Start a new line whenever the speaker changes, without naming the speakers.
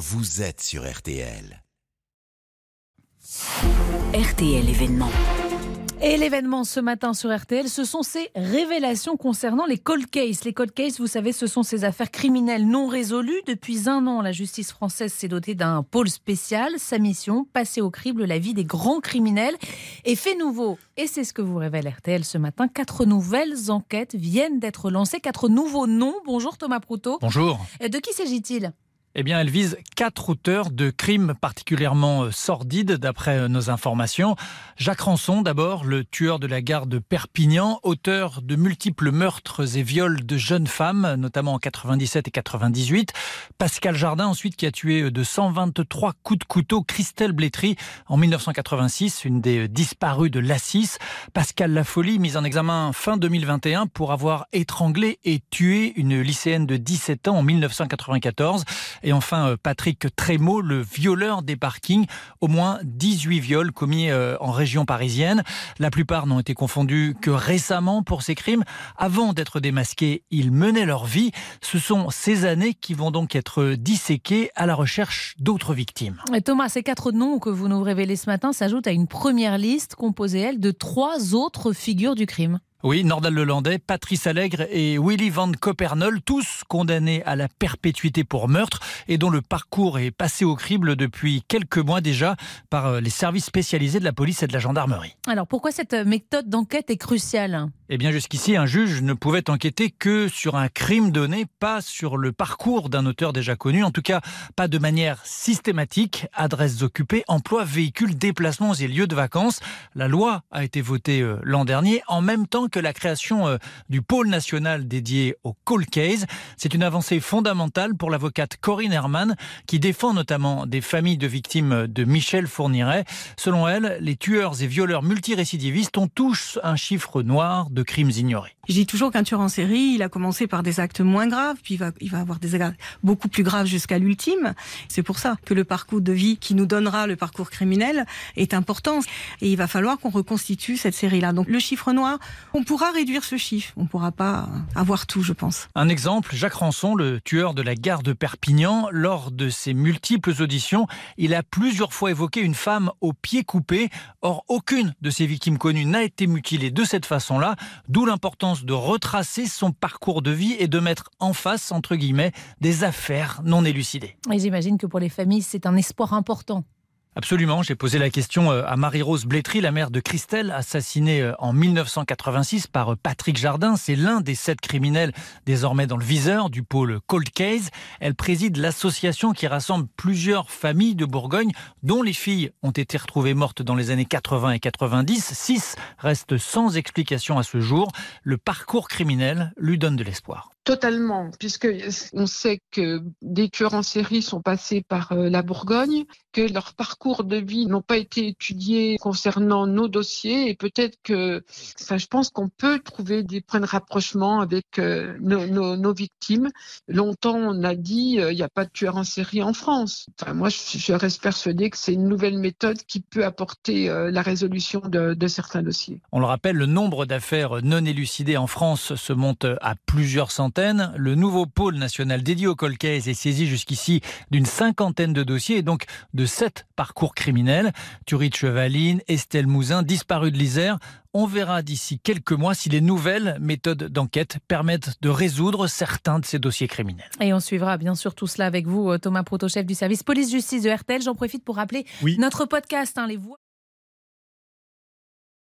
vous êtes sur RTL.
RTL événement.
Et l'événement ce matin sur RTL, ce sont ces révélations concernant les cold cases. Les cold cases, vous savez, ce sont ces affaires criminelles non résolues. Depuis un an, la justice française s'est dotée d'un pôle spécial. Sa mission, passer au crible la vie des grands criminels. Et fait nouveau, et c'est ce que vous révèle RTL ce matin, quatre nouvelles enquêtes viennent d'être lancées, quatre nouveaux noms. Bonjour Thomas Proutot.
Bonjour.
De qui s'agit-il?
Eh bien, elle vise quatre auteurs de crimes particulièrement euh, sordides, d'après euh, nos informations. Jacques Ranson, d'abord, le tueur de la gare de Perpignan, auteur de multiples meurtres et viols de jeunes femmes, notamment en 97 et 98. Pascal Jardin, ensuite, qui a tué euh, de 123 coups de couteau Christelle Blétry en 1986, une des disparues de l'Assis. Pascal Lafolie, mise en examen fin 2021 pour avoir étranglé et tué une lycéenne de 17 ans en 1994. Et enfin, euh, Patrick Trémaud, le violeur des parkings. Au moins 18 viols commis euh, en région parisienne. La plupart n'ont été confondus que récemment pour ces crimes. Avant d'être démasqués, ils menaient leur vie. Ce sont ces années qui vont donc être disséquées à la recherche d'autres victimes.
Thomas, ces quatre noms que vous nous révélez ce matin s'ajoutent à une première liste composée, elle, de trois autres figures du crime.
Oui, Nordal Lelandais, Patrice Allègre et Willy Van Coppernol, tous condamnés à la perpétuité pour meurtre et dont le parcours est passé au crible depuis quelques mois déjà par euh, les services spécialisés de la police et de la gendarmerie.
Alors pourquoi cette méthode d'enquête est cruciale?
Eh bien jusqu'ici, un juge ne pouvait enquêter que sur un crime donné, pas sur le parcours d'un auteur déjà connu, en tout cas pas de manière systématique. Adresses occupées, emplois, véhicules, déplacements et lieux de vacances. La loi a été votée euh, l'an dernier en même temps que la création euh, du pôle national dédié au cold case. C'est une avancée fondamentale pour l'avocate Corinne Herman, qui défend notamment des familles de victimes de Michel Fourniret. Selon elle, les tueurs et violeurs multirécidivistes ont tous un chiffre noir de crimes ignorés.
Je dis toujours qu'un tueur en série, il a commencé par des actes moins graves, puis il va, il va avoir des actes beaucoup plus graves jusqu'à l'ultime. C'est pour ça que le parcours de vie qui nous donnera le parcours criminel est important. Et il va falloir qu'on reconstitue cette série-là. Donc le chiffre noir, on pourra réduire ce chiffre. On ne pourra pas avoir tout, je pense.
Un exemple, Jacques Ranson, le tueur de la gare de Perpignan, lors de ses multiples auditions, il a plusieurs fois évoqué une femme au pied coupé. Or, aucune de ses victimes connues n'a été mutilée de cette façon-là, d'où l'importance de retracer son parcours de vie et de mettre en face, entre guillemets, des affaires non élucidées.
J'imagine que pour les familles, c'est un espoir important.
Absolument, j'ai posé la question euh, à Marie-Rose Blétry, la mère de Christelle, assassinée euh, en 1986 par euh, Patrick Jardin. C'est l'un des sept criminels désormais dans le viseur du pôle Cold Case. Elle préside l'association qui rassemble plusieurs familles de Bourgogne, dont les filles ont été retrouvées mortes dans les années 80 et 90. Six restent sans explication à ce jour. Le parcours criminel lui donne de l'espoir.
Totalement, puisque on sait que des tueurs en série sont passés par euh, la Bourgogne, que leurs parcours de vie n'ont pas été étudiés concernant nos dossiers, et peut-être que, ça, je pense qu'on peut trouver des points de rapprochement avec euh, nos, victimes. Longtemps, on a dit euh, il n'y a pas de tueurs en série en France. Enfin, moi, je, je reste persuadée que c'est une nouvelle méthode qui peut apporter la résolution de, de certains dossiers.
On le rappelle, le nombre d'affaires non élucidées en France se monte à plusieurs centaines le nouveau pôle national dédié au colcaise est saisi jusqu'ici d'une cinquantaine de dossiers et donc de sept parcours criminels. Thury de Chevaline, Estelle Mouzin, disparu de l'Isère. On verra d'ici quelques mois si les nouvelles méthodes d'enquête permettent de résoudre certains de ces dossiers criminels.
Et on suivra bien sûr tout cela avec vous, Thomas Proto, chef du service police-justice de RTL. J'en profite pour rappeler oui. notre podcast, hein, les voix.